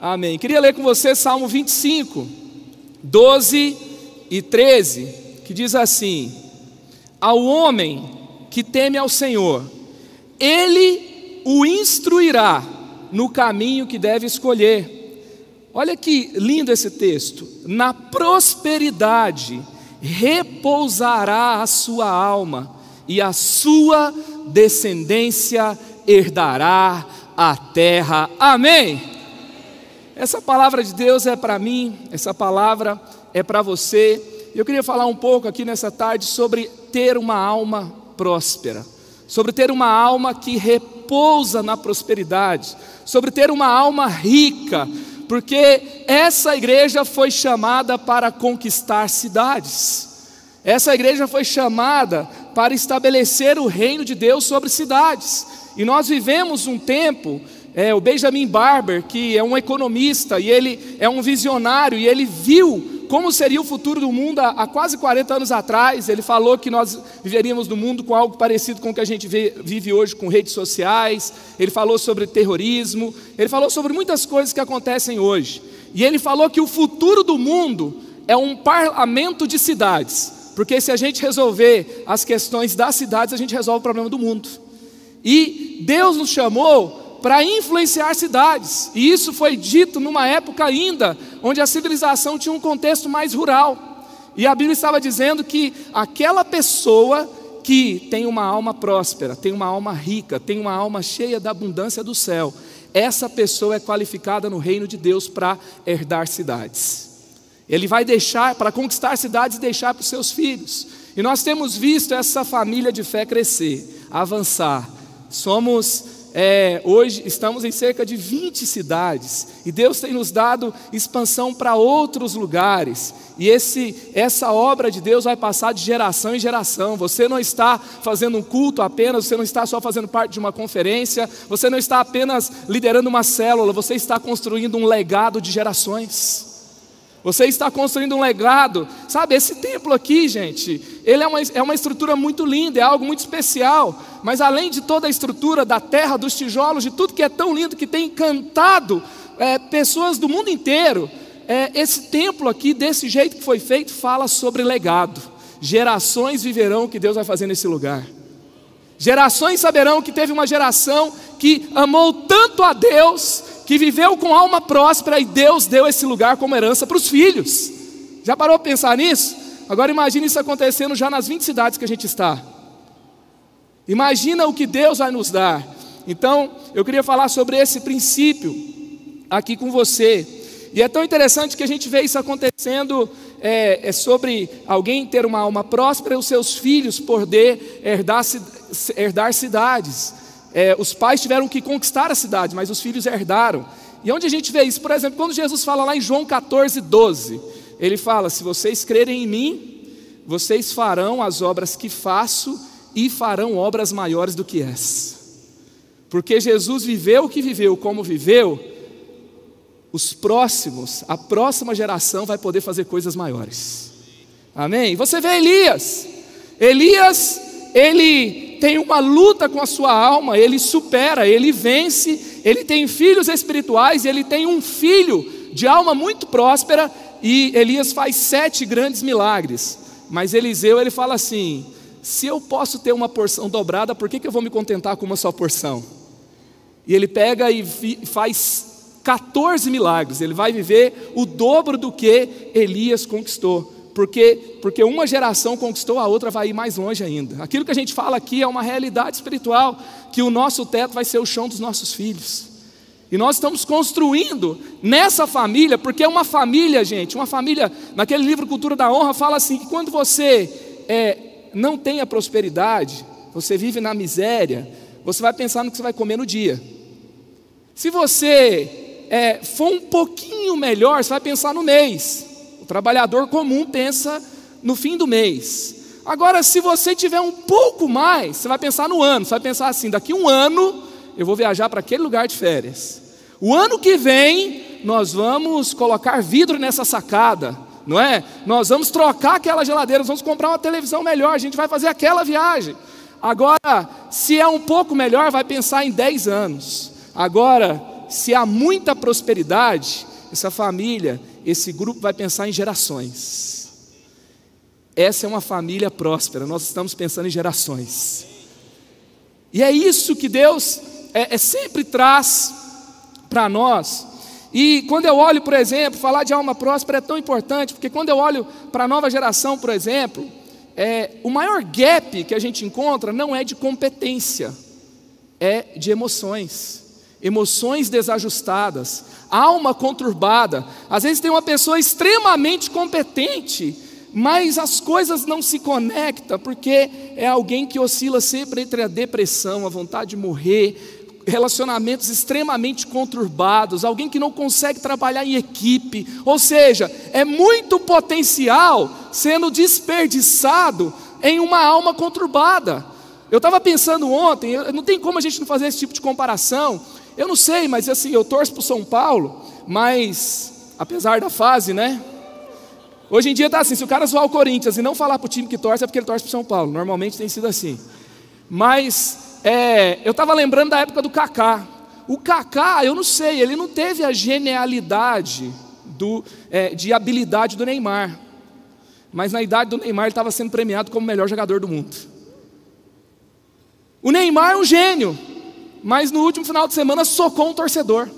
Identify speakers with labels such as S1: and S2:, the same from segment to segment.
S1: Amém. Queria ler com você Salmo 25, 12 e 13, que diz assim: Ao homem que teme ao Senhor, ele o instruirá no caminho que deve escolher. Olha que lindo esse texto. Na prosperidade repousará a sua alma, e a sua descendência herdará a terra. Amém. Essa palavra de Deus é para mim, essa palavra é para você. Eu queria falar um pouco aqui nessa tarde sobre ter uma alma próspera, sobre ter uma alma que repousa na prosperidade, sobre ter uma alma rica, porque essa igreja foi chamada para conquistar cidades. Essa igreja foi chamada para estabelecer o reino de Deus sobre cidades. E nós vivemos um tempo é, o Benjamin Barber, que é um economista e ele é um visionário, e ele viu como seria o futuro do mundo há, há quase 40 anos atrás. Ele falou que nós viveríamos no mundo com algo parecido com o que a gente vê, vive hoje com redes sociais. Ele falou sobre terrorismo. Ele falou sobre muitas coisas que acontecem hoje. E ele falou que o futuro do mundo é um parlamento de cidades. Porque se a gente resolver as questões das cidades, a gente resolve o problema do mundo. E Deus nos chamou para influenciar cidades. E isso foi dito numa época ainda onde a civilização tinha um contexto mais rural. E a Bíblia estava dizendo que aquela pessoa que tem uma alma próspera, tem uma alma rica, tem uma alma cheia da abundância do céu, essa pessoa é qualificada no reino de Deus para herdar cidades. Ele vai deixar, para conquistar cidades, deixar para os seus filhos. E nós temos visto essa família de fé crescer, avançar. Somos é, hoje estamos em cerca de 20 cidades e Deus tem nos dado expansão para outros lugares. E esse, essa obra de Deus vai passar de geração em geração. Você não está fazendo um culto apenas, você não está só fazendo parte de uma conferência, você não está apenas liderando uma célula, você está construindo um legado de gerações. Você está construindo um legado. Sabe, esse templo aqui, gente, ele é uma, é uma estrutura muito linda, é algo muito especial. Mas além de toda a estrutura da terra, dos tijolos, de tudo que é tão lindo, que tem encantado é, pessoas do mundo inteiro, é, esse templo aqui, desse jeito que foi feito, fala sobre legado. Gerações viverão o que Deus vai fazer nesse lugar. Gerações saberão que teve uma geração que amou tanto a Deus que viveu com alma próspera e Deus deu esse lugar como herança para os filhos. Já parou para pensar nisso? Agora imagine isso acontecendo já nas 20 cidades que a gente está. Imagina o que Deus vai nos dar. Então, eu queria falar sobre esse princípio aqui com você. E é tão interessante que a gente vê isso acontecendo é, é sobre alguém ter uma alma próspera e os seus filhos poder herdar, herdar cidades é, os pais tiveram que conquistar a cidade, mas os filhos herdaram. E onde a gente vê isso? Por exemplo, quando Jesus fala lá em João 14, 12, ele fala: Se vocês crerem em mim, vocês farão as obras que faço e farão obras maiores do que essa. Porque Jesus viveu o que viveu, como viveu, os próximos, a próxima geração vai poder fazer coisas maiores. Amém? Você vê Elias. Elias, ele tem uma luta com a sua alma, ele supera, ele vence, ele tem filhos espirituais, ele tem um filho de alma muito próspera, e Elias faz sete grandes milagres. Mas Eliseu ele fala assim: se eu posso ter uma porção dobrada, por que, que eu vou me contentar com uma só porção? E ele pega e faz 14 milagres, ele vai viver o dobro do que Elias conquistou porque, porque uma geração conquistou, a outra vai ir mais longe ainda. Aquilo que a gente fala aqui é uma realidade espiritual, que o nosso teto vai ser o chão dos nossos filhos. E nós estamos construindo nessa família, porque é uma família, gente, uma família, naquele livro Cultura da Honra, fala assim: que quando você é, não tem a prosperidade, você vive na miséria, você vai pensar no que você vai comer no dia. Se você é, for um pouquinho melhor, você vai pensar no mês trabalhador comum pensa no fim do mês. Agora, se você tiver um pouco mais, você vai pensar no ano, você vai pensar assim: daqui um ano eu vou viajar para aquele lugar de férias. O ano que vem nós vamos colocar vidro nessa sacada, não é? Nós vamos trocar aquela geladeira, nós vamos comprar uma televisão melhor, a gente vai fazer aquela viagem. Agora, se é um pouco melhor, vai pensar em 10 anos. Agora, se há muita prosperidade, essa família, esse grupo vai pensar em gerações. Essa é uma família próspera, nós estamos pensando em gerações. E é isso que Deus é, é sempre traz para nós. E quando eu olho, por exemplo, falar de alma próspera é tão importante, porque quando eu olho para a nova geração, por exemplo, é, o maior gap que a gente encontra não é de competência, é de emoções. Emoções desajustadas, alma conturbada. Às vezes tem uma pessoa extremamente competente, mas as coisas não se conectam, porque é alguém que oscila sempre entre a depressão, a vontade de morrer, relacionamentos extremamente conturbados, alguém que não consegue trabalhar em equipe, ou seja, é muito potencial sendo desperdiçado em uma alma conturbada. Eu estava pensando ontem, não tem como a gente não fazer esse tipo de comparação. Eu não sei, mas assim, eu torço para o São Paulo, mas apesar da fase, né? Hoje em dia está assim, se o cara zoar o Corinthians e não falar para o time que torce, é porque ele torce para o São Paulo. Normalmente tem sido assim. Mas é, eu estava lembrando da época do Kaká. O Kaká, eu não sei, ele não teve a genialidade do, é, de habilidade do Neymar. Mas na idade do Neymar ele estava sendo premiado como o melhor jogador do mundo. O Neymar é um gênio, mas no último final de semana socou um torcedor.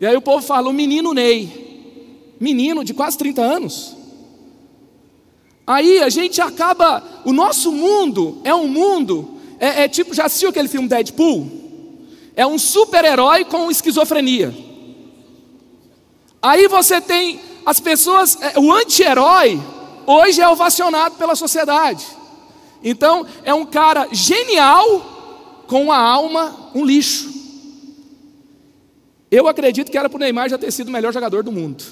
S1: E aí o povo fala: o menino Ney, menino de quase 30 anos. Aí a gente acaba, o nosso mundo é um mundo é, é tipo, já assistiu aquele filme Deadpool? É um super-herói com esquizofrenia. Aí você tem as pessoas, é, o anti-herói, hoje é ovacionado pela sociedade. Então, é um cara genial com a alma um lixo. Eu acredito que era para o Neymar já ter sido o melhor jogador do mundo.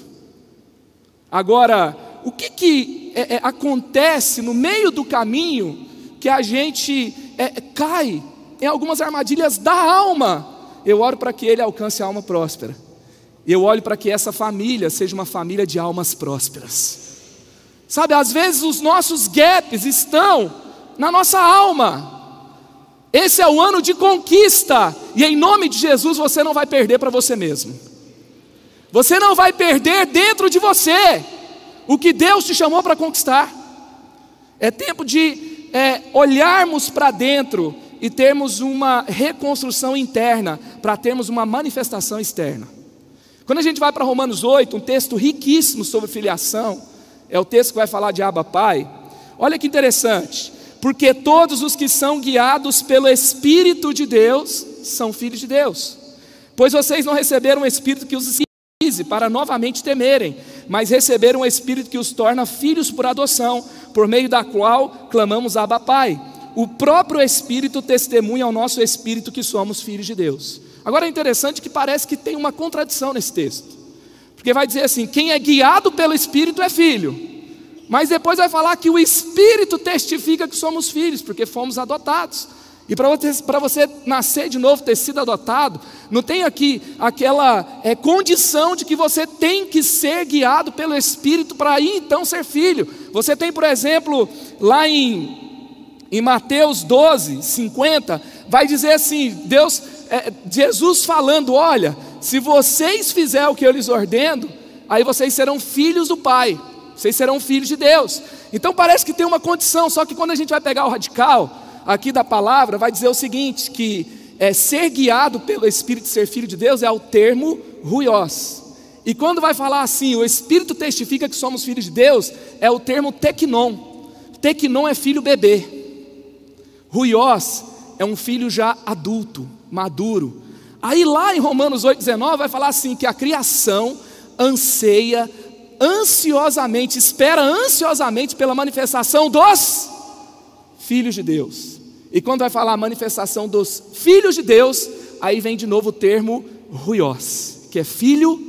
S1: Agora, o que, que é, é, acontece no meio do caminho que a gente é, cai em algumas armadilhas da alma. Eu oro para que ele alcance a alma próspera. Eu olho para que essa família seja uma família de almas prósperas. Sabe, às vezes os nossos gaps estão na nossa alma. Esse é o ano de conquista, e em nome de Jesus você não vai perder para você mesmo. Você não vai perder dentro de você o que Deus te chamou para conquistar. É tempo de é, olharmos para dentro e termos uma reconstrução interna, para termos uma manifestação externa. Quando a gente vai para Romanos 8, um texto riquíssimo sobre filiação, é o texto que vai falar de Abba Pai. Olha que interessante, porque todos os que são guiados pelo Espírito de Deus são filhos de Deus. Pois vocês não receberam um Espírito que os para novamente temerem, mas receberam um Espírito que os torna filhos por adoção, por meio da qual clamamos Abba Pai. O próprio Espírito testemunha ao nosso Espírito que somos filhos de Deus. Agora é interessante que parece que tem uma contradição nesse texto, porque vai dizer assim: quem é guiado pelo Espírito é filho, mas depois vai falar que o Espírito testifica que somos filhos, porque fomos adotados. E para você, você nascer de novo, ter sido adotado, não tem aqui aquela é, condição de que você tem que ser guiado pelo Espírito para aí então ser filho. Você tem, por exemplo, lá em, em Mateus 12, 50, vai dizer assim: Deus, é, Jesus falando: olha, se vocês fizerem o que eu lhes ordeno, aí vocês serão filhos do Pai, vocês serão filhos de Deus. Então parece que tem uma condição, só que quando a gente vai pegar o radical aqui da palavra vai dizer o seguinte: que é, ser guiado pelo Espírito, ser filho de Deus, é o termo ruiós. E quando vai falar assim, o Espírito testifica que somos filhos de Deus, é o termo tecnon. Tecnon é filho bebê. Ruiós é um filho já adulto, maduro. Aí lá em Romanos 8,19 vai falar assim: que a criação anseia ansiosamente, espera ansiosamente pela manifestação dos filhos de Deus. E quando vai falar manifestação dos filhos de Deus, aí vem de novo o termo ruiós, que é filho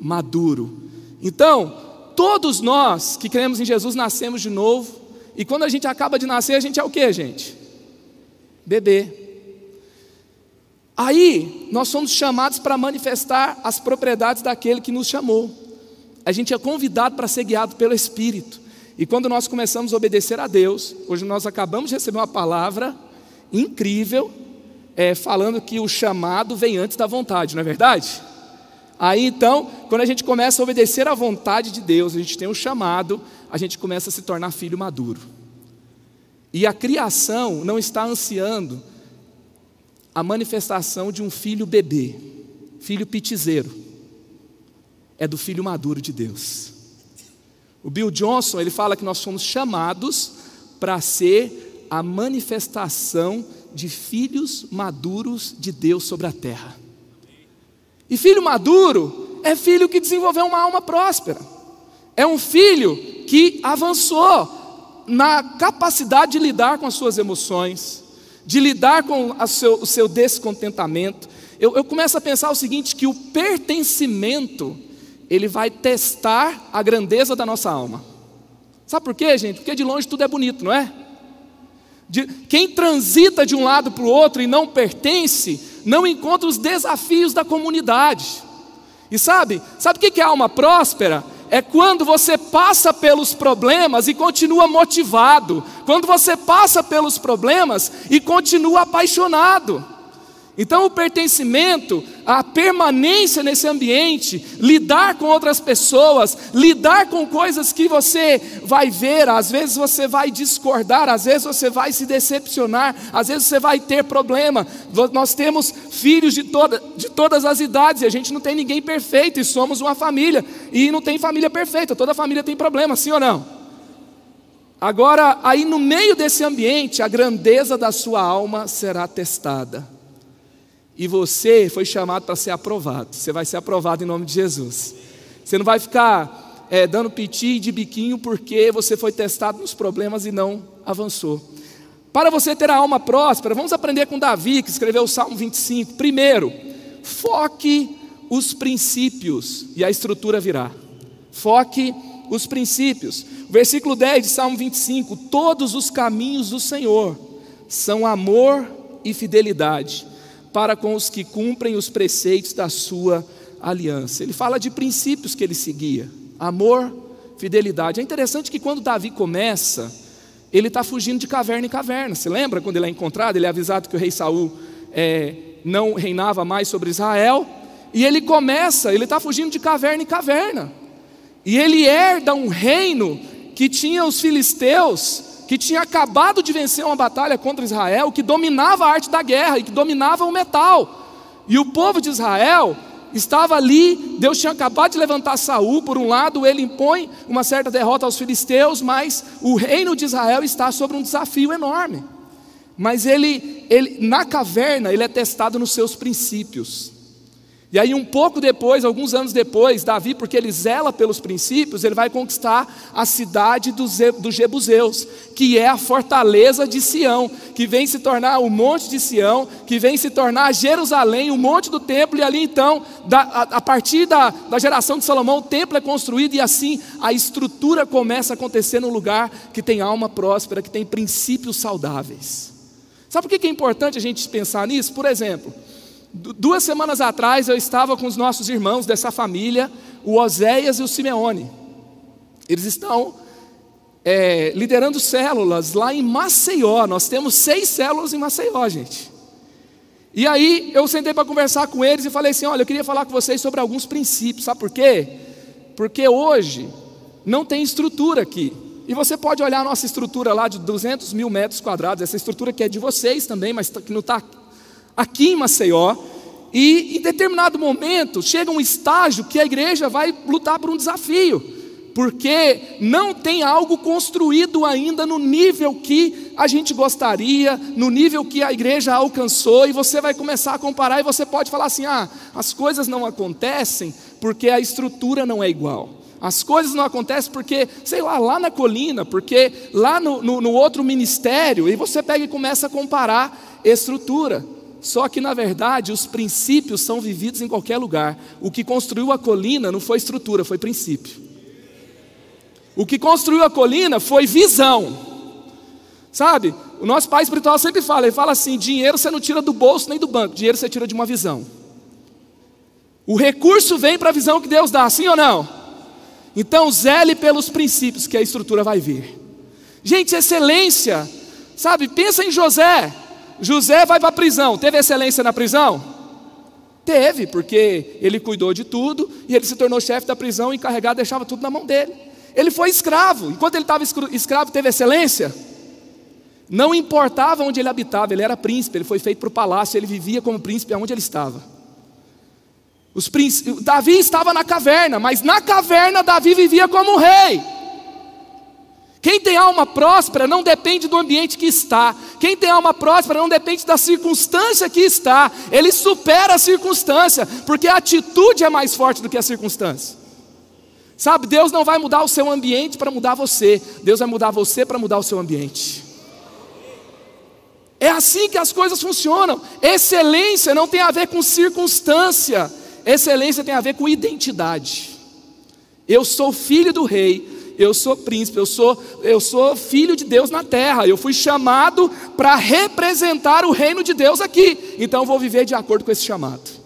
S1: maduro. Então, todos nós que cremos em Jesus nascemos de novo, e quando a gente acaba de nascer, a gente é o que, gente? Bebê. Aí, nós somos chamados para manifestar as propriedades daquele que nos chamou. A gente é convidado para ser guiado pelo Espírito. E quando nós começamos a obedecer a Deus, hoje nós acabamos de receber uma palavra incrível é, falando que o chamado vem antes da vontade, não é verdade? Aí então, quando a gente começa a obedecer à vontade de Deus, a gente tem o um chamado, a gente começa a se tornar filho maduro. E a criação não está ansiando a manifestação de um filho bebê, filho pitizeiro. É do filho maduro de Deus. O Bill Johnson, ele fala que nós somos chamados para ser a manifestação de filhos maduros de Deus sobre a terra. E filho maduro é filho que desenvolveu uma alma próspera. É um filho que avançou na capacidade de lidar com as suas emoções, de lidar com seu, o seu descontentamento. Eu, eu começo a pensar o seguinte: que o pertencimento ele vai testar a grandeza da nossa alma. Sabe por quê, gente? Porque de longe tudo é bonito, não é? De, quem transita de um lado para o outro e não pertence, não encontra os desafios da comunidade. E sabe, sabe o que é alma próspera? É quando você passa pelos problemas e continua motivado, quando você passa pelos problemas e continua apaixonado. Então, o pertencimento, a permanência nesse ambiente, lidar com outras pessoas, lidar com coisas que você vai ver, às vezes você vai discordar, às vezes você vai se decepcionar, às vezes você vai ter problema. Nós temos filhos de, toda, de todas as idades e a gente não tem ninguém perfeito e somos uma família, e não tem família perfeita, toda família tem problema, sim ou não? Agora, aí no meio desse ambiente, a grandeza da sua alma será testada. E você foi chamado para ser aprovado. Você vai ser aprovado em nome de Jesus. Você não vai ficar é, dando piti de biquinho porque você foi testado nos problemas e não avançou. Para você ter a alma próspera, vamos aprender com Davi, que escreveu o Salmo 25. Primeiro, foque os princípios e a estrutura virá. Foque os princípios. Versículo 10 de Salmo 25: Todos os caminhos do Senhor são amor e fidelidade para com os que cumprem os preceitos da sua aliança. Ele fala de princípios que ele seguia: amor, fidelidade. É interessante que quando Davi começa, ele está fugindo de caverna em caverna. Se lembra quando ele é encontrado? Ele é avisado que o rei Saul é, não reinava mais sobre Israel. E ele começa, ele está fugindo de caverna em caverna. E ele herda um reino que tinha os filisteus que tinha acabado de vencer uma batalha contra Israel, que dominava a arte da guerra e que dominava o metal. E o povo de Israel estava ali, Deus tinha acabado de levantar Saul, por um lado, ele impõe uma certa derrota aos filisteus, mas o reino de Israel está sobre um desafio enorme. Mas ele, ele na caverna, ele é testado nos seus princípios. E aí, um pouco depois, alguns anos depois, Davi, porque ele zela pelos princípios, ele vai conquistar a cidade dos, Jebuseus, que é a fortaleza de Sião, que vem se tornar o monte de Sião, que vem se tornar Jerusalém, o monte do templo, e ali então, da, a, a, partir da, da geração de Salomão, o templo é construído, e assim a estrutura começa a acontecer num lugar que tem alma próspera, que tem princípios saudáveis. Sabe por que é importante a gente pensar nisso? Por exemplo. Duas semanas atrás eu estava com os nossos irmãos dessa família, o Oséias e o Simeone. Eles estão é, liderando células lá em Maceió. Nós temos seis células em Maceió, gente. E aí eu sentei para conversar com eles e falei assim: olha, eu queria falar com vocês sobre alguns princípios, sabe por quê? Porque hoje não tem estrutura aqui. E você pode olhar a nossa estrutura lá de 200 mil metros quadrados, essa estrutura que é de vocês também, mas que não está aqui em Maceió, e em determinado momento chega um estágio que a igreja vai lutar por um desafio, porque não tem algo construído ainda no nível que a gente gostaria, no nível que a igreja alcançou, e você vai começar a comparar e você pode falar assim: ah, as coisas não acontecem porque a estrutura não é igual. As coisas não acontecem porque, sei lá, lá na colina, porque lá no, no, no outro ministério, e você pega e começa a comparar estrutura. Só que, na verdade, os princípios são vividos em qualquer lugar. O que construiu a colina não foi estrutura, foi princípio. O que construiu a colina foi visão. Sabe? O nosso pai espiritual sempre fala, ele fala assim: dinheiro você não tira do bolso nem do banco, dinheiro você tira de uma visão. O recurso vem para a visão que Deus dá, sim ou não? Então, zele pelos princípios que a estrutura vai vir. Gente, excelência, sabe? Pensa em José. José vai para a prisão. Teve excelência na prisão? Teve, porque ele cuidou de tudo e ele se tornou chefe da prisão, encarregado, deixava tudo na mão dele. Ele foi escravo. Enquanto ele estava escravo, teve excelência? Não importava onde ele habitava, ele era príncipe, ele foi feito para o palácio, ele vivia como príncipe aonde ele estava. Os Davi estava na caverna, mas na caverna Davi vivia como rei. Quem tem alma próspera não depende do ambiente que está. Quem tem alma próspera não depende da circunstância que está. Ele supera a circunstância, porque a atitude é mais forte do que a circunstância. Sabe, Deus não vai mudar o seu ambiente para mudar você. Deus vai mudar você para mudar o seu ambiente. É assim que as coisas funcionam. Excelência não tem a ver com circunstância. Excelência tem a ver com identidade. Eu sou filho do rei, eu sou príncipe, eu sou, eu sou filho de Deus na terra. Eu fui chamado para representar o reino de Deus aqui. Então eu vou viver de acordo com esse chamado.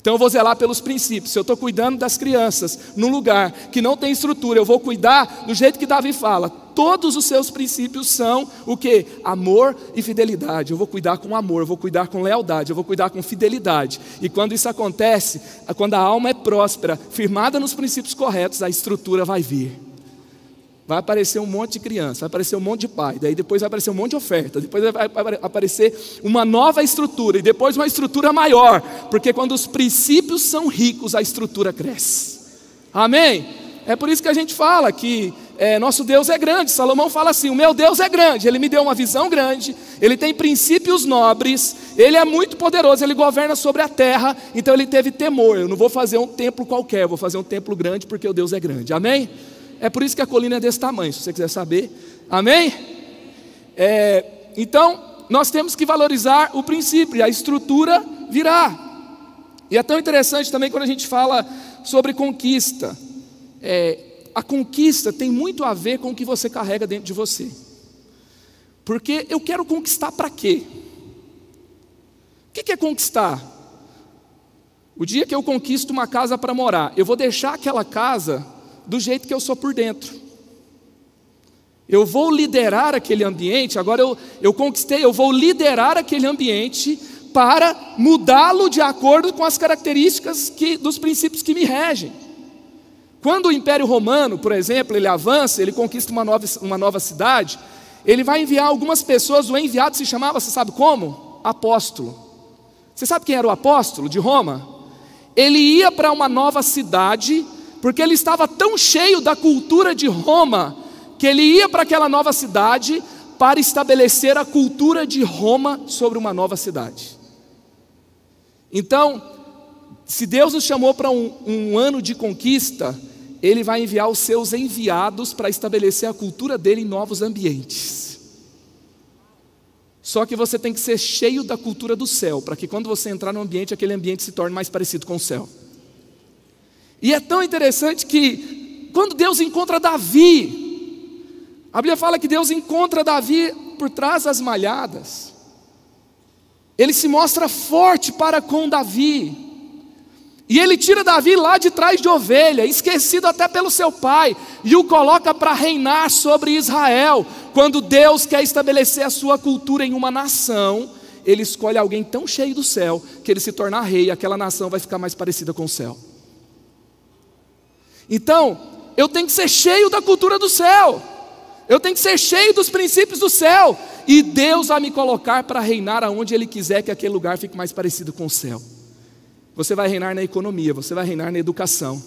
S1: Então eu vou zelar pelos princípios. Se eu estou cuidando das crianças num lugar que não tem estrutura, eu vou cuidar do jeito que Davi fala. Todos os seus princípios são o que? Amor e fidelidade. Eu vou cuidar com amor, eu vou cuidar com lealdade, eu vou cuidar com fidelidade. E quando isso acontece, quando a alma é próspera, firmada nos princípios corretos, a estrutura vai vir vai aparecer um monte de criança, vai aparecer um monte de pai, daí depois vai aparecer um monte de oferta, depois vai aparecer uma nova estrutura e depois uma estrutura maior, porque quando os princípios são ricos, a estrutura cresce. Amém? É por isso que a gente fala que é, nosso Deus é grande. Salomão fala assim: o meu Deus é grande, ele me deu uma visão grande, ele tem princípios nobres, ele é muito poderoso, ele governa sobre a terra, então ele teve temor. Eu não vou fazer um templo qualquer, vou fazer um templo grande porque o Deus é grande. Amém? É por isso que a colina é desse tamanho, se você quiser saber. Amém? É, então, nós temos que valorizar o princípio, a estrutura virá. E é tão interessante também quando a gente fala sobre conquista. É, a conquista tem muito a ver com o que você carrega dentro de você. Porque eu quero conquistar para quê? O que é conquistar? O dia que eu conquisto uma casa para morar, eu vou deixar aquela casa do jeito que eu sou por dentro. Eu vou liderar aquele ambiente, agora eu, eu conquistei, eu vou liderar aquele ambiente para mudá-lo de acordo com as características que, dos princípios que me regem. Quando o Império Romano, por exemplo, ele avança, ele conquista uma nova, uma nova cidade, ele vai enviar algumas pessoas, o enviado se chamava, você sabe como? Apóstolo. Você sabe quem era o apóstolo de Roma? Ele ia para uma nova cidade porque ele estava tão cheio da cultura de Roma, que ele ia para aquela nova cidade para estabelecer a cultura de Roma sobre uma nova cidade. Então, se Deus nos chamou para um, um ano de conquista, Ele vai enviar os seus enviados para estabelecer a cultura dele em novos ambientes. Só que você tem que ser cheio da cultura do céu, para que quando você entrar no ambiente, aquele ambiente se torne mais parecido com o céu. E é tão interessante que, quando Deus encontra Davi, a Bíblia fala que Deus encontra Davi por trás das malhadas, ele se mostra forte para com Davi, e ele tira Davi lá de trás de ovelha, esquecido até pelo seu pai, e o coloca para reinar sobre Israel. Quando Deus quer estabelecer a sua cultura em uma nação, ele escolhe alguém tão cheio do céu que ele se torna rei, aquela nação vai ficar mais parecida com o céu. Então, eu tenho que ser cheio da cultura do céu. Eu tenho que ser cheio dos princípios do céu. E Deus vai me colocar para reinar aonde Ele quiser que aquele lugar fique mais parecido com o céu. Você vai reinar na economia, você vai reinar na educação,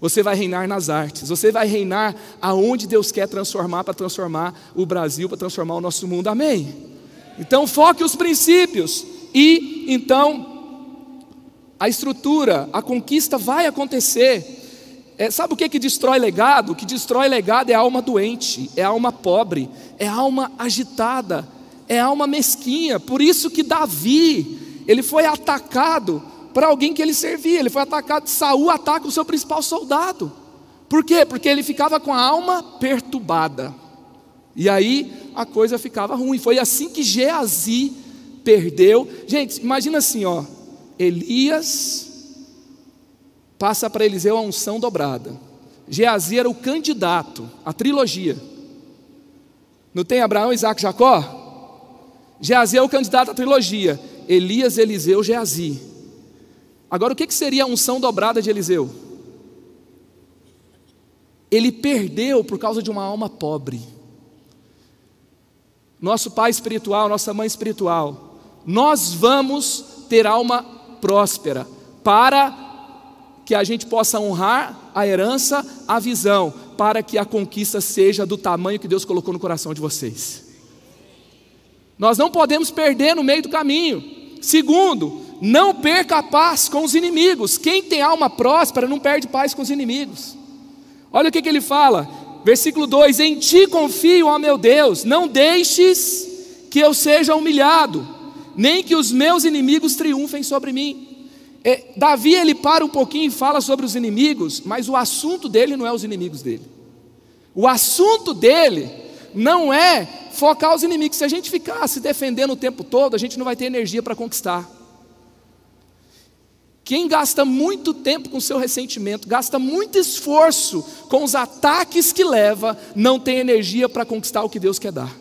S1: você vai reinar nas artes, você vai reinar aonde Deus quer transformar para transformar o Brasil, para transformar o nosso mundo. Amém? Então foque os princípios e então a estrutura, a conquista vai acontecer é, sabe o que, que destrói legado? O que destrói legado é a alma doente, é a alma pobre, é alma agitada, é alma mesquinha. Por isso que Davi, ele foi atacado para alguém que ele servia, ele foi atacado, Saul ataca o seu principal soldado. Por quê? Porque ele ficava com a alma perturbada. E aí a coisa ficava ruim. Foi assim que Geazi perdeu. Gente, imagina assim, ó. Elias passa para Eliseu a unção dobrada. Geazi era o candidato, a trilogia. Não tem Abraão, Isaac Jacó? Geazi é o candidato à trilogia. Elias, Eliseu, Geazi. Agora, o que seria a unção dobrada de Eliseu? Ele perdeu por causa de uma alma pobre. Nosso pai espiritual, nossa mãe espiritual, nós vamos ter alma próspera para que a gente possa honrar a herança, a visão, para que a conquista seja do tamanho que Deus colocou no coração de vocês. Nós não podemos perder no meio do caminho. Segundo, não perca a paz com os inimigos. Quem tem alma próspera não perde paz com os inimigos. Olha o que, que ele fala, versículo 2: Em ti confio, ó meu Deus, não deixes que eu seja humilhado, nem que os meus inimigos triunfem sobre mim. É, Davi ele para um pouquinho e fala sobre os inimigos, mas o assunto dele não é os inimigos dele. O assunto dele não é focar os inimigos. Se a gente ficar se defendendo o tempo todo, a gente não vai ter energia para conquistar. Quem gasta muito tempo com seu ressentimento, gasta muito esforço com os ataques que leva, não tem energia para conquistar o que Deus quer dar.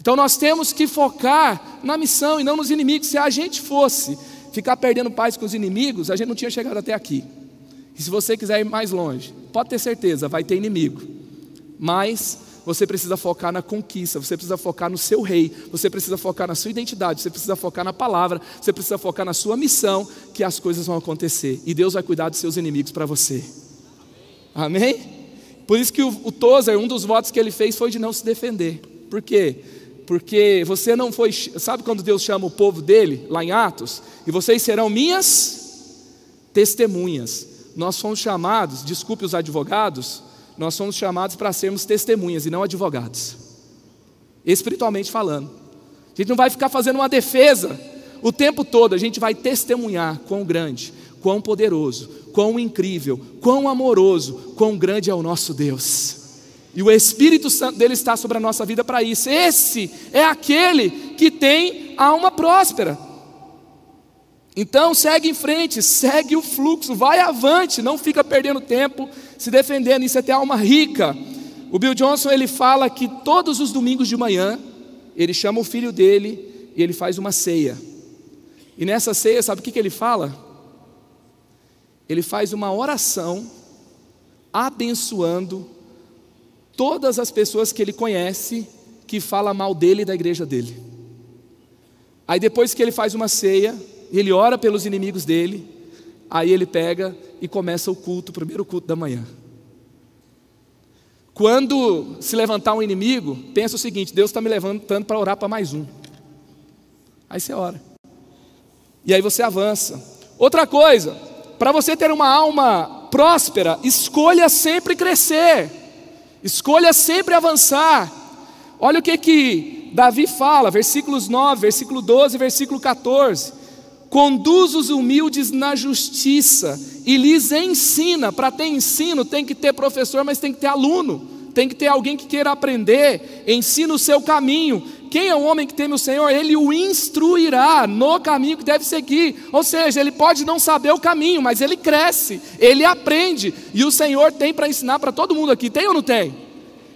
S1: Então nós temos que focar na missão e não nos inimigos. Se a gente fosse ficar perdendo paz com os inimigos, a gente não tinha chegado até aqui. E se você quiser ir mais longe, pode ter certeza, vai ter inimigo. Mas você precisa focar na conquista, você precisa focar no seu rei, você precisa focar na sua identidade, você precisa focar na palavra, você precisa focar na sua missão, que as coisas vão acontecer. E Deus vai cuidar dos seus inimigos para você. Amém? Por isso que o, o Tozer, um dos votos que ele fez foi de não se defender. Por quê? Porque você não foi. Sabe quando Deus chama o povo dele, lá em Atos? E vocês serão minhas testemunhas. Nós fomos chamados, desculpe os advogados, nós somos chamados para sermos testemunhas e não advogados, espiritualmente falando. A gente não vai ficar fazendo uma defesa o tempo todo, a gente vai testemunhar quão grande, quão poderoso, quão incrível, quão amoroso, quão grande é o nosso Deus. E o Espírito Santo dele está sobre a nossa vida para isso. Esse é aquele que tem alma próspera. Então segue em frente, segue o fluxo, vai avante, não fica perdendo tempo se defendendo, isso é ter alma rica. O Bill Johnson ele fala que todos os domingos de manhã ele chama o filho dele e ele faz uma ceia. E nessa ceia, sabe o que, que ele fala? Ele faz uma oração abençoando todas as pessoas que ele conhece que fala mal dele e da igreja dele. Aí depois que ele faz uma ceia, ele ora pelos inimigos dele, aí ele pega e começa o culto, o primeiro culto da manhã. Quando se levantar um inimigo, pensa o seguinte: Deus está me levantando para orar para mais um. Aí você ora. E aí você avança. Outra coisa, para você ter uma alma próspera, escolha sempre crescer. Escolha sempre avançar. Olha o que que Davi fala, versículos 9, versículo 12, versículo 14. Conduz os humildes na justiça e lhes ensina. Para ter ensino tem que ter professor, mas tem que ter aluno. Tem que ter alguém que queira aprender. Ensina o seu caminho. Quem é o homem que teme o Senhor? Ele o instruirá no caminho que deve seguir. Ou seja, ele pode não saber o caminho, mas ele cresce, ele aprende. E o Senhor tem para ensinar para todo mundo aqui. Tem ou não tem?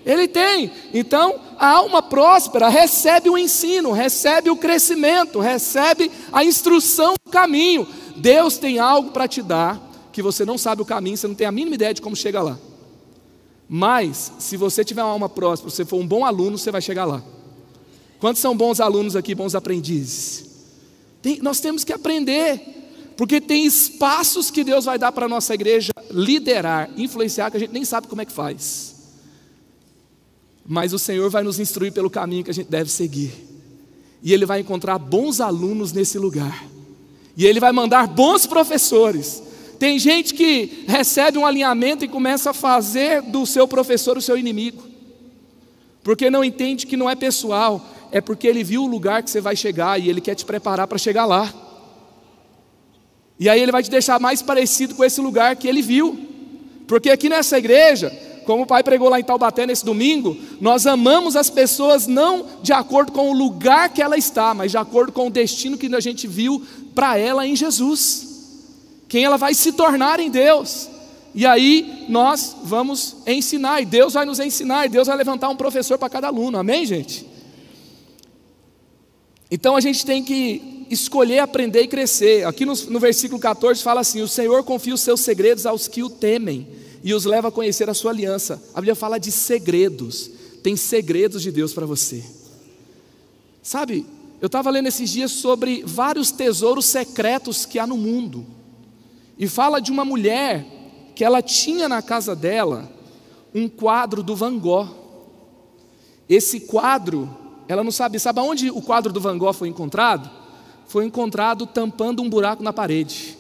S1: Ele tem. Então, a alma próspera recebe o ensino, recebe o crescimento, recebe a instrução do caminho. Deus tem algo para te dar que você não sabe o caminho, você não tem a mínima ideia de como chega lá. Mas, se você tiver uma alma próspera, se você for um bom aluno, você vai chegar lá. Quantos são bons alunos aqui, bons aprendizes? Tem, nós temos que aprender, porque tem espaços que Deus vai dar para a nossa igreja liderar, influenciar, que a gente nem sabe como é que faz. Mas o Senhor vai nos instruir pelo caminho que a gente deve seguir. E Ele vai encontrar bons alunos nesse lugar. E Ele vai mandar bons professores. Tem gente que recebe um alinhamento e começa a fazer do seu professor o seu inimigo. Porque não entende que não é pessoal, é porque ele viu o lugar que você vai chegar e ele quer te preparar para chegar lá. E aí ele vai te deixar mais parecido com esse lugar que ele viu. Porque aqui nessa igreja, como o pai pregou lá em Taubaté nesse domingo, nós amamos as pessoas não de acordo com o lugar que ela está, mas de acordo com o destino que a gente viu para ela em Jesus. Quem ela vai se tornar em Deus. E aí nós vamos ensinar, e Deus vai nos ensinar, e Deus vai levantar um professor para cada aluno, amém, gente? Então a gente tem que escolher aprender e crescer. Aqui no, no versículo 14 fala assim: O Senhor confia os seus segredos aos que o temem e os leva a conhecer a sua aliança. A Bíblia fala de segredos. Tem segredos de Deus para você. Sabe, eu estava lendo esses dias sobre vários tesouros secretos que há no mundo. E fala de uma mulher que ela tinha na casa dela um quadro do Van Gogh. Esse quadro, ela não sabe, sabe aonde o quadro do Van Gogh foi encontrado? Foi encontrado tampando um buraco na parede.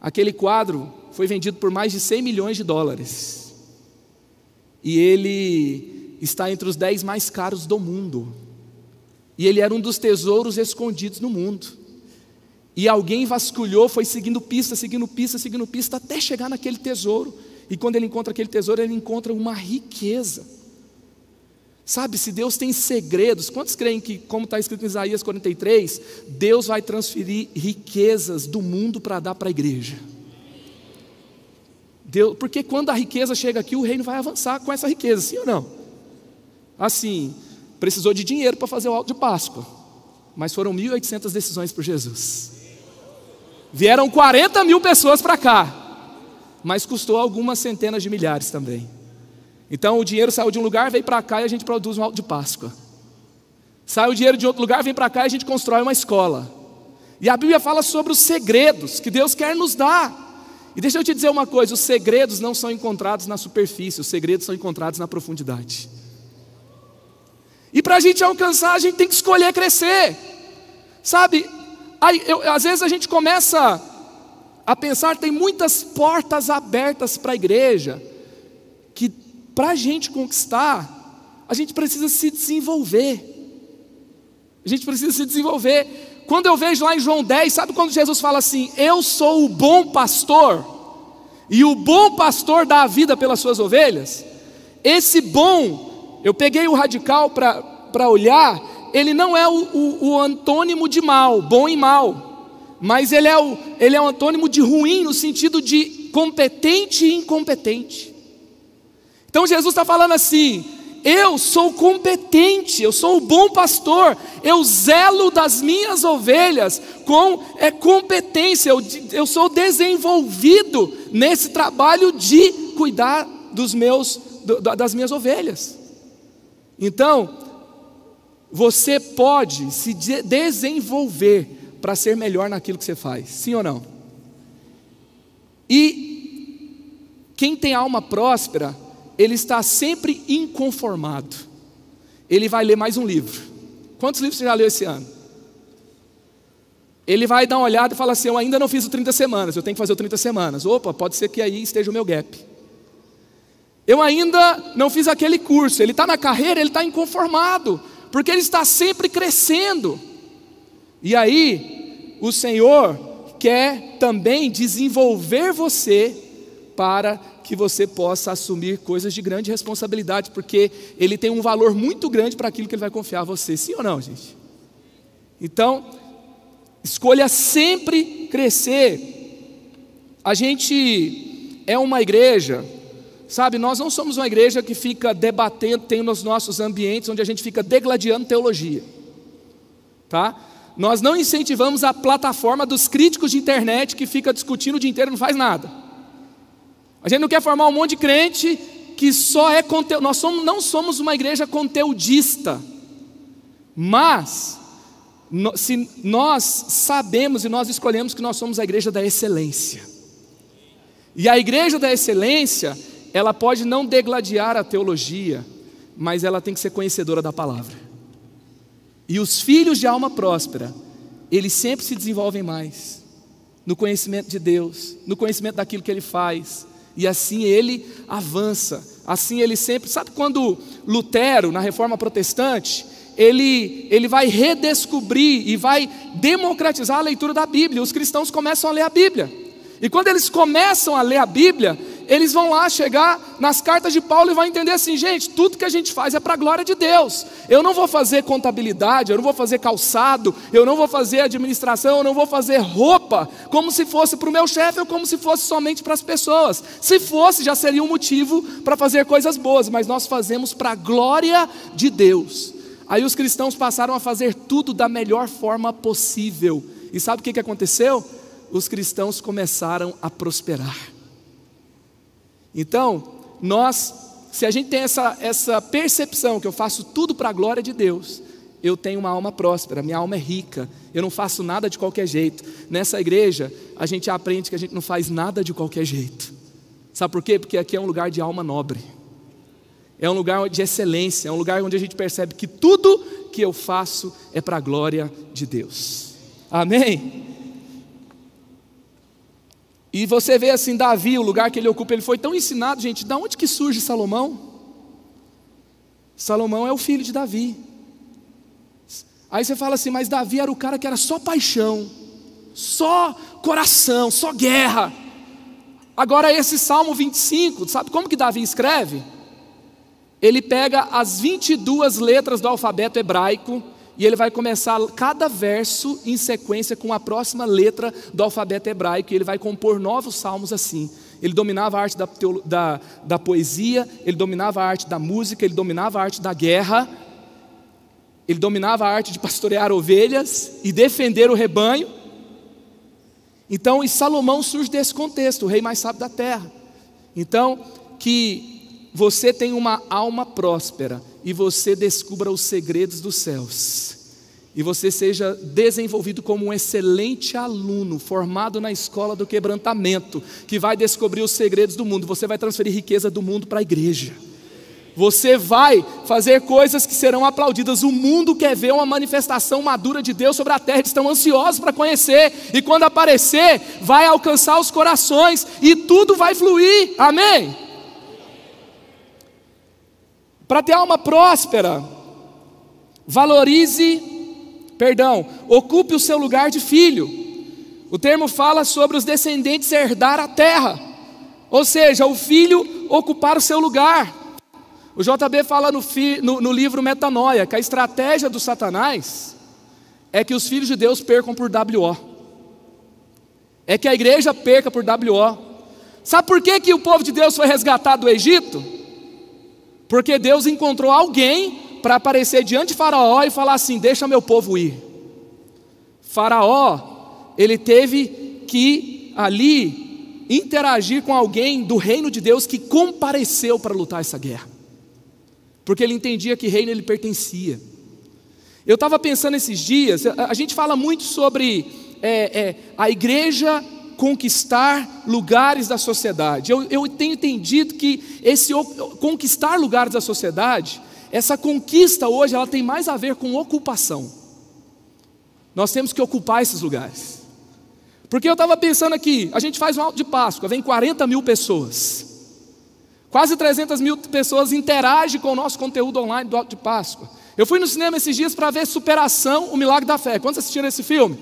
S1: Aquele quadro foi vendido por mais de 100 milhões de dólares. E ele está entre os 10 mais caros do mundo. E ele era um dos tesouros escondidos no mundo. E alguém vasculhou, foi seguindo pista, seguindo pista, seguindo pista, até chegar naquele tesouro. E quando ele encontra aquele tesouro, ele encontra uma riqueza. Sabe, se Deus tem segredos, quantos creem que, como está escrito em Isaías 43, Deus vai transferir riquezas do mundo para dar para a igreja? Deus, porque quando a riqueza chega aqui, o reino vai avançar com essa riqueza, sim ou não? Assim, precisou de dinheiro para fazer o alto de Páscoa, mas foram 1.800 decisões por Jesus. Vieram 40 mil pessoas para cá, mas custou algumas centenas de milhares também. Então o dinheiro saiu de um lugar, veio para cá e a gente produz um alto de Páscoa. Sai o dinheiro de outro lugar, vem para cá e a gente constrói uma escola. E a Bíblia fala sobre os segredos que Deus quer nos dar. E deixa eu te dizer uma coisa: os segredos não são encontrados na superfície, os segredos são encontrados na profundidade. E para a gente alcançar, a gente tem que escolher crescer. Sabe, Aí, eu, às vezes a gente começa a pensar, tem muitas portas abertas para a igreja, para a gente conquistar, a gente precisa se desenvolver. A gente precisa se desenvolver. Quando eu vejo lá em João 10, sabe quando Jesus fala assim: Eu sou o bom pastor, e o bom pastor dá a vida pelas suas ovelhas? Esse bom, eu peguei o radical para olhar, ele não é o, o, o antônimo de mal, bom e mal, mas ele é, o, ele é o antônimo de ruim no sentido de competente e incompetente. Então Jesus está falando assim: eu sou competente, eu sou o bom pastor, eu zelo das minhas ovelhas com é, competência, eu, eu sou desenvolvido nesse trabalho de cuidar dos meus, do, das minhas ovelhas. Então, você pode se desenvolver para ser melhor naquilo que você faz, sim ou não? E quem tem alma próspera, ele está sempre inconformado. Ele vai ler mais um livro. Quantos livros você já leu esse ano? Ele vai dar uma olhada e falar assim: Eu ainda não fiz o 30 semanas, eu tenho que fazer o 30 semanas. Opa, pode ser que aí esteja o meu gap. Eu ainda não fiz aquele curso. Ele está na carreira, ele está inconformado porque ele está sempre crescendo. E aí, o Senhor quer também desenvolver você para que você possa assumir coisas de grande responsabilidade, porque Ele tem um valor muito grande para aquilo que Ele vai confiar a você, sim ou não, gente? Então, escolha sempre crescer. A gente é uma igreja Sabe, nós não somos uma igreja que fica debatendo, tem nos nossos ambientes onde a gente fica degladiando teologia. Tá? Nós não incentivamos a plataforma dos críticos de internet que fica discutindo o dia inteiro e não faz nada. A gente não quer formar um monte de crente que só é conteúdo. Nós somos, não somos uma igreja conteudista. Mas, no, se nós sabemos e nós escolhemos que nós somos a igreja da excelência. E a igreja da excelência ela pode não degladiar a teologia, mas ela tem que ser conhecedora da palavra. E os filhos de alma próspera, eles sempre se desenvolvem mais no conhecimento de Deus, no conhecimento daquilo que ele faz, e assim ele avança. Assim ele sempre, sabe quando Lutero, na reforma protestante, ele, ele vai redescobrir e vai democratizar a leitura da Bíblia. Os cristãos começam a ler a Bíblia. E quando eles começam a ler a Bíblia, eles vão lá chegar nas cartas de Paulo e vão entender assim, gente, tudo que a gente faz é para a glória de Deus. Eu não vou fazer contabilidade, eu não vou fazer calçado, eu não vou fazer administração, eu não vou fazer roupa, como se fosse para o meu chefe ou como se fosse somente para as pessoas. Se fosse, já seria um motivo para fazer coisas boas, mas nós fazemos para a glória de Deus. Aí os cristãos passaram a fazer tudo da melhor forma possível. E sabe o que, aconteceu? Os cristãos começaram a prosperar. Então, nós, se a gente tem essa, essa percepção que eu faço tudo para a glória de Deus, eu tenho uma alma próspera, minha alma é rica, eu não faço nada de qualquer jeito. Nessa igreja, a gente aprende que a gente não faz nada de qualquer jeito. Sabe por quê? Porque aqui é um lugar de alma nobre, é um lugar de excelência, é um lugar onde a gente percebe que tudo que eu faço é para a glória de Deus. Amém? E você vê assim, Davi, o lugar que ele ocupa, ele foi tão ensinado, gente, de onde que surge Salomão? Salomão é o filho de Davi. Aí você fala assim, mas Davi era o cara que era só paixão, só coração, só guerra. Agora esse Salmo 25, sabe como que Davi escreve? Ele pega as 22 letras do alfabeto hebraico e ele vai começar cada verso em sequência com a próxima letra do alfabeto hebraico, e ele vai compor novos salmos assim. Ele dominava a arte da, da, da poesia, ele dominava a arte da música, ele dominava a arte da guerra, ele dominava a arte de pastorear ovelhas e defender o rebanho. Então, e Salomão surge desse contexto, o rei mais sábio da terra. Então, que você tenha uma alma próspera e você descubra os segredos dos céus. E você seja desenvolvido como um excelente aluno, formado na escola do quebrantamento, que vai descobrir os segredos do mundo. Você vai transferir riqueza do mundo para a igreja. Você vai fazer coisas que serão aplaudidas. O mundo quer ver uma manifestação madura de Deus sobre a terra, eles estão ansiosos para conhecer, e quando aparecer, vai alcançar os corações e tudo vai fluir. Amém? Para ter alma próspera, valorize, perdão, ocupe o seu lugar de filho. O termo fala sobre os descendentes herdar a terra, ou seja, o filho ocupar o seu lugar. O JB fala no, fi, no, no livro Metanoia que a estratégia do Satanás é que os filhos de Deus percam por WO. É que a igreja perca por WO. Sabe por que, que o povo de Deus foi resgatado do Egito? Porque Deus encontrou alguém para aparecer diante de Faraó e falar assim: Deixa meu povo ir. Faraó, ele teve que ali interagir com alguém do reino de Deus que compareceu para lutar essa guerra porque ele entendia que reino ele pertencia. Eu estava pensando esses dias, a, gente fala muito sobre é, é, a igreja conquistar lugares da sociedade. Eu, eu tenho entendido que esse conquistar lugares da sociedade, essa conquista hoje, ela tem mais a ver com ocupação. Nós temos que ocupar esses lugares. Porque eu estava pensando aqui, a gente faz um de Páscoa, vem 40 mil pessoas. Quase 300 mil pessoas interagem com o nosso conteúdo online do Alto de Páscoa. Eu fui no cinema esses dias para ver Superação, o Milagre da Fé. Quantos assistiram esse filme?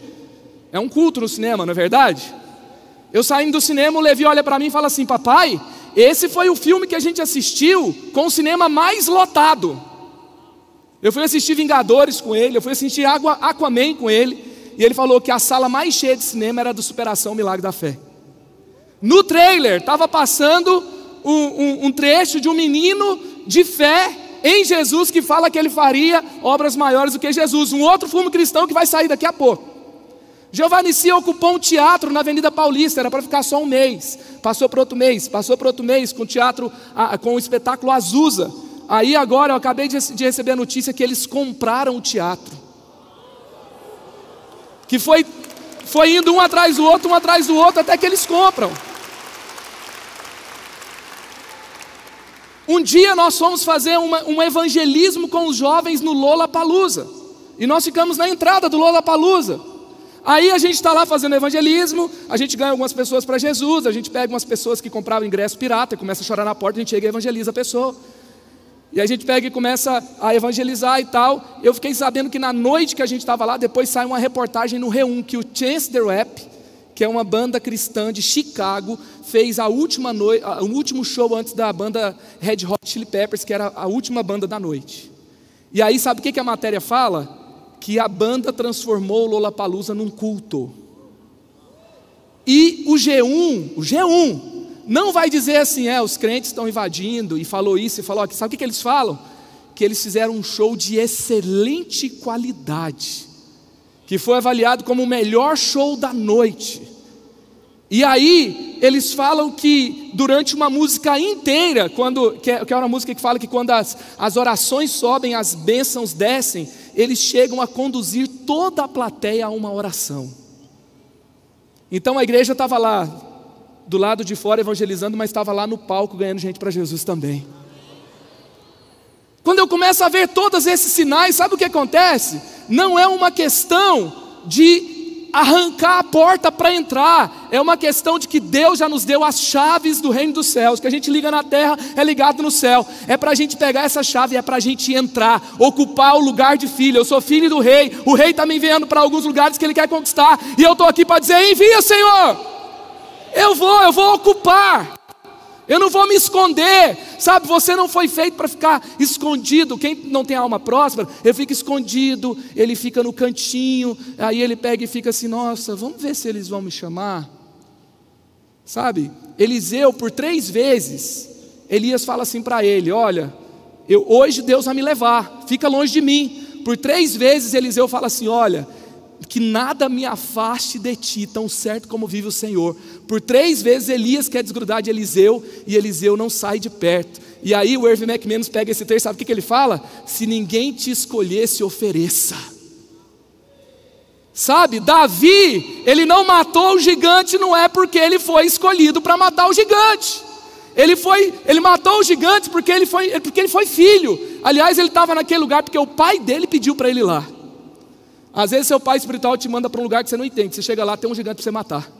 S1: É um culto no cinema, não é verdade? Eu saindo do cinema, o Levi olha para mim e fala assim: Papai, esse foi o filme que a gente assistiu com o cinema mais lotado. Eu fui assistir Vingadores com ele, eu fui assistir Aquaman com ele, e ele falou que a sala mais cheia de cinema era do Superação, Milagre da Fé. No trailer, estava passando um, um, um trecho de um menino de fé em Jesus que fala que ele faria obras maiores do que Jesus. Um outro fumo cristão que vai sair daqui a pouco. Giovanni Cia ocupou um teatro na Avenida Paulista, era para ficar só um mês. Passou para outro mês, passou para outro mês com o teatro, com o espetáculo Azusa. Aí agora eu acabei de, receber a notícia que eles compraram o teatro. Que foi, foi indo um atrás do outro, um atrás do outro, até que eles compram. Um dia nós fomos fazer uma, um evangelismo com os jovens no Lola Palusa. E nós ficamos na entrada do Lola Palusa. Aí a gente está lá fazendo evangelismo, a gente ganha algumas pessoas para Jesus, a gente pega umas pessoas que compravam ingresso pirata e começa a chorar na porta, a gente chega e evangeliza a pessoa. E a gente pega e começa a evangelizar e tal. Eu fiquei sabendo que na noite que a gente estava lá, depois sai uma reportagem no Reum que o Chance the Rap, que é uma banda cristã de Chicago, fez a última noite, o último show antes da banda Red Hot Chili Peppers, que era a última banda da noite. E aí, sabe o que, que a matéria fala? Que a banda transformou o Lollapalooza num culto. E o G1, o G1, não vai dizer assim, é, os crentes estão invadindo, e falou isso, e falou aqui. Sabe o que, que eles falam? que eles fizeram um show de excelente qualidade, que foi avaliado como o melhor show da noite. E aí, eles falam que durante uma música inteira, quando, que, é, é uma música que fala que quando as, as orações sobem, as bênçãos descem, eles chegam a conduzir toda a plateia a uma oração. Então a igreja estava lá, do lado de fora evangelizando, mas estava lá no palco ganhando gente para Jesus também. Quando eu começo a ver todos esses sinais, sabe o que acontece? Não é uma questão de arrancar a porta para entrar. É uma questão de que Deus já nos deu as chaves do reino dos céus. Que a gente liga na terra é ligado no céu. É para a gente pegar essa chave, é para a gente entrar, ocupar o lugar de filho. Eu sou filho do rei. O rei está me enviando para alguns lugares que ele quer conquistar. E eu estou aqui para dizer: envia, Senhor. Eu vou, eu vou ocupar. Eu não vou me esconder, sabe? Você não foi feito para ficar escondido. Quem não tem alma próspera, ele fica escondido, ele fica no cantinho, aí ele pega e fica assim: nossa, vamos ver se eles vão me chamar. Sabe? Eliseu, por três vezes, Elias fala assim para ele: olha, eu, hoje Deus vai me levar, fica longe de mim. Por três vezes Eliseu fala assim: olha, que nada me afaste de ti, tão certo como vive o Senhor. Por três vezes Elias quer desgrudar de Eliseu e Eliseu não sai de perto. E aí o Irving McManus pega esse texto, sabe o que, que ele fala? Se ninguém te escolher, se ofereça. Sabe, Davi, ele não matou o gigante, não é porque ele foi escolhido para matar o gigante. Ele foi, ele matou o gigante porque ele foi, porque ele foi filho. Aliás, ele estava naquele lugar porque o pai dele pediu para ele ir lá. Às vezes seu pai espiritual te manda para um lugar que você não entende. Você chega lá, tem um gigante para você matar.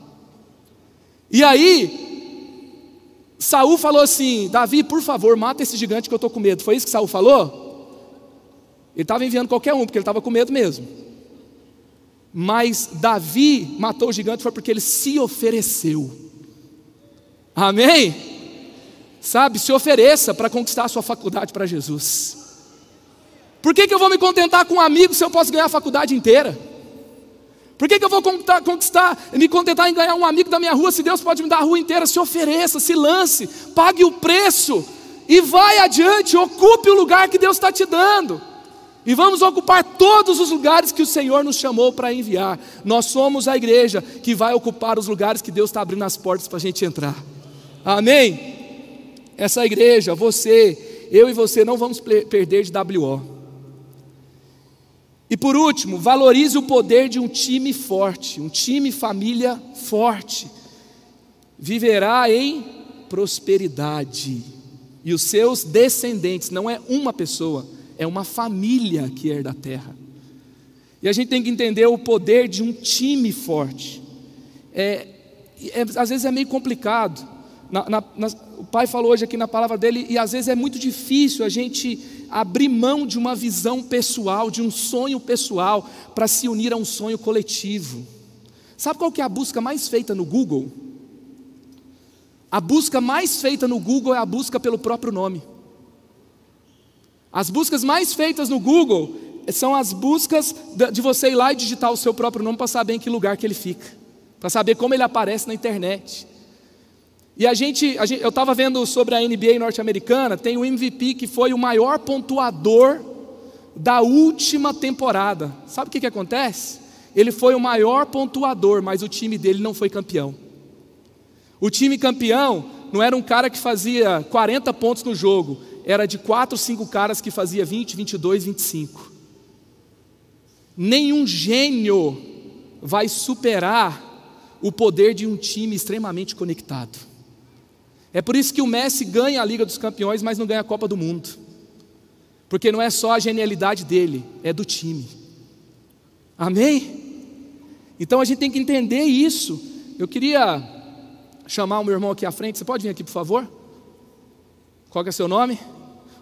S1: E aí, Saul falou assim: Davi, por favor, mata esse gigante que eu estou com medo. Foi isso que Saul falou? Ele estava enviando qualquer um, porque ele estava com medo mesmo. Mas Davi matou o gigante foi porque ele se ofereceu. Amém? Sabe, se ofereça para conquistar a sua faculdade para Jesus. Por que, que eu vou me contentar com um amigo se eu posso ganhar a faculdade inteira? Por que, que eu vou conquistar, me contentar em ganhar um amigo da minha rua se Deus pode me dar a rua inteira? Se ofereça, se lance, pague o preço e vai adiante, ocupe o lugar que Deus está te dando. E vamos ocupar todos os lugares que o Senhor nos chamou para enviar. Nós somos a igreja que vai ocupar os lugares que Deus está abrindo as portas para a gente entrar. Amém? Essa igreja, você, eu e você não vamos perder de WO. E por último, valorize o poder de um time forte, um time família forte. Viverá em prosperidade. E os seus descendentes, não é uma pessoa, é uma família que herda a terra. E a gente tem que entender o poder de um time forte. É, é às vezes é meio complicado. Na, na, na, o pai falou hoje aqui na palavra dele, e às vezes é muito difícil a gente abrir mão de uma visão pessoal, de um sonho pessoal, para se unir a um sonho coletivo. Sabe qual que é a busca mais feita no Google? A busca mais feita no Google é a busca pelo próprio nome. As buscas mais feitas no Google são as buscas de você ir lá e digitar o seu próprio nome para saber em que lugar que ele fica, para saber como ele aparece na internet. E a gente, a gente eu estava vendo sobre a NBA norte-americana, tem o MVP que foi o maior pontuador da última temporada. Sabe o que, que acontece? Ele foi o maior pontuador, mas o time dele não foi campeão. O time campeão não era um cara que fazia 40 pontos no jogo, era de 4, 5 caras que fazia 20, 22, 25. Nenhum gênio vai superar o poder de um time extremamente conectado. É por isso que o Messi ganha a Liga dos Campeões, mas não ganha a Copa do Mundo. Porque não é só a genialidade dele, é do time. Amém? Então a gente tem que entender isso. Eu queria chamar o meu irmão aqui à frente. Você pode vir aqui, por favor? Qual é seu nome?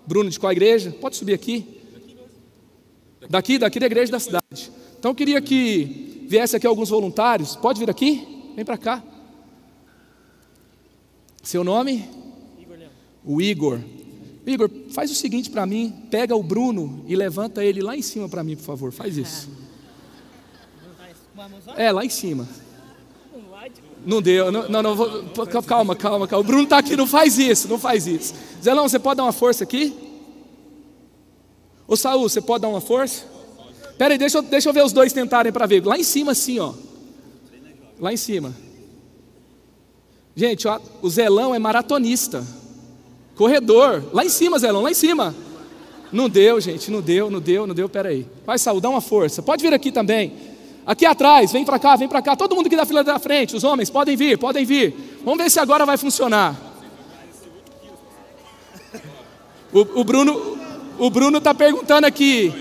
S1: Bruno, de qual igreja? Pode subir aqui. Daqui, daqui da igreja da cidade. Então eu queria que viesse aqui alguns voluntários. Pode vir aqui? Vem para cá. Seu nome? Igor O Igor. Igor, faz o seguinte para mim, pega o Bruno e levanta ele lá em cima para mim, por favor. Faz isso. É, lá em cima. Não deu, não, não, não vou, calma, calma, calma. O Bruno está aqui, não faz isso, não faz isso. Zelão, você pode dar uma força aqui? Ô Saul, você pode dar uma força? Pera aí, deixa eu, deixa eu ver os dois tentarem para ver. Lá em cima, assim, ó. Lá em cima. Gente, ó, o Zelão é maratonista. Corredor. Lá em cima, Zelão, lá em cima. Não deu, gente, não deu, não deu, não deu, pera aí. Vai, Saul, dá uma força. Pode vir aqui também. Aqui atrás, vem para cá, vem para cá. Todo mundo aqui da fila da frente, os homens, podem vir, podem vir. Vamos ver se agora vai funcionar. O, o Bruno, o Bruno está perguntando aqui.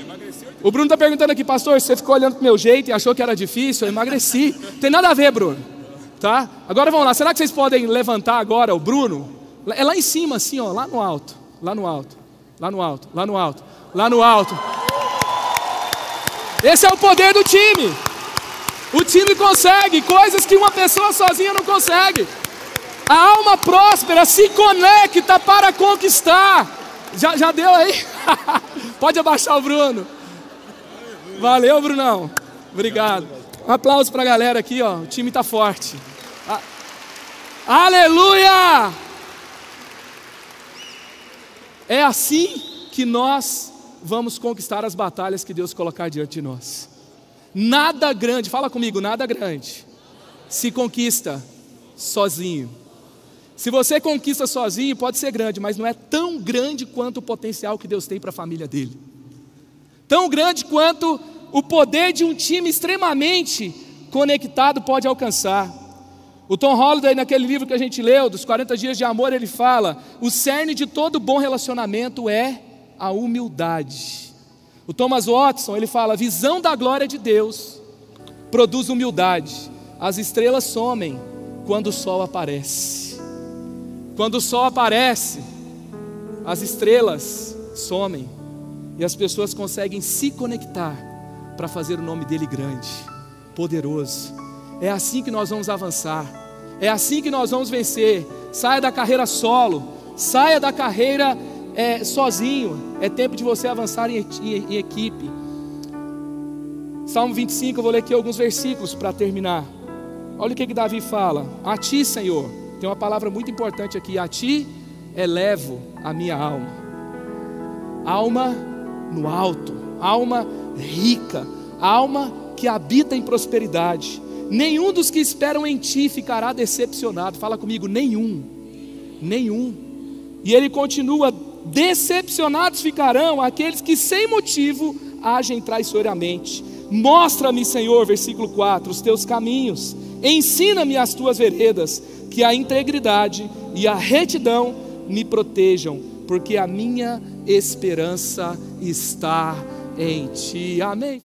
S1: O Bruno está perguntando aqui, pastor, você ficou olhando para o meu jeito e achou que era difícil? Eu emagreci. Tem nada a ver, Bruno. Tá? Agora vamos lá. Será que vocês podem levantar agora o Bruno? É lá em cima, assim, ó, lá no alto. Lá no alto. Lá no alto. Lá no alto. Lá no alto. Esse é o poder do time. O time consegue coisas que uma pessoa sozinha não consegue. A alma próspera se conecta para conquistar. Já, já deu aí? Pode abaixar o Bruno. Valeu, Brunão. Obrigado. Um aplauso para a galera aqui, ó. O time está forte. Aleluia! É assim que nós vamos conquistar as batalhas que Deus colocar diante de nós. Nada grande, fala comigo, nada grande se conquista sozinho. Se você conquista sozinho, pode ser grande, mas não é tão grande quanto o potencial que Deus tem para a família dele. Tão grande quanto o poder de um time extremamente conectado pode alcançar. O Tom Holliday, naquele livro que a gente leu, dos 40 dias de amor, ele fala: o cerne de todo bom relacionamento é a humildade. O Thomas Watson, ele fala: a visão da glória de Deus produz humildade. As estrelas somem quando o sol aparece. Quando o sol aparece, as estrelas somem e as pessoas conseguem se conectar para fazer o nome dele grande, poderoso. É assim que nós vamos avançar. É assim que nós vamos vencer. Saia da carreira solo, saia da carreira é, sozinho, é tempo de você avançar em, em, em equipe. Salmo 25, eu vou ler aqui alguns versículos para terminar. Olha o que, que Davi fala: A ti, Senhor, tem uma palavra muito importante aqui: A ti elevo a minha alma. Alma no alto, alma rica, alma que habita em prosperidade. Nenhum dos que esperam em ti ficará decepcionado. Fala comigo, nenhum. Nenhum. E ele continua Decepcionados ficarão aqueles que sem motivo agem traiçoeiramente. Mostra-me, Senhor, versículo 4, os teus caminhos, ensina-me as tuas veredas, que a integridade e a retidão me protejam, porque a minha esperança está em ti. Amém.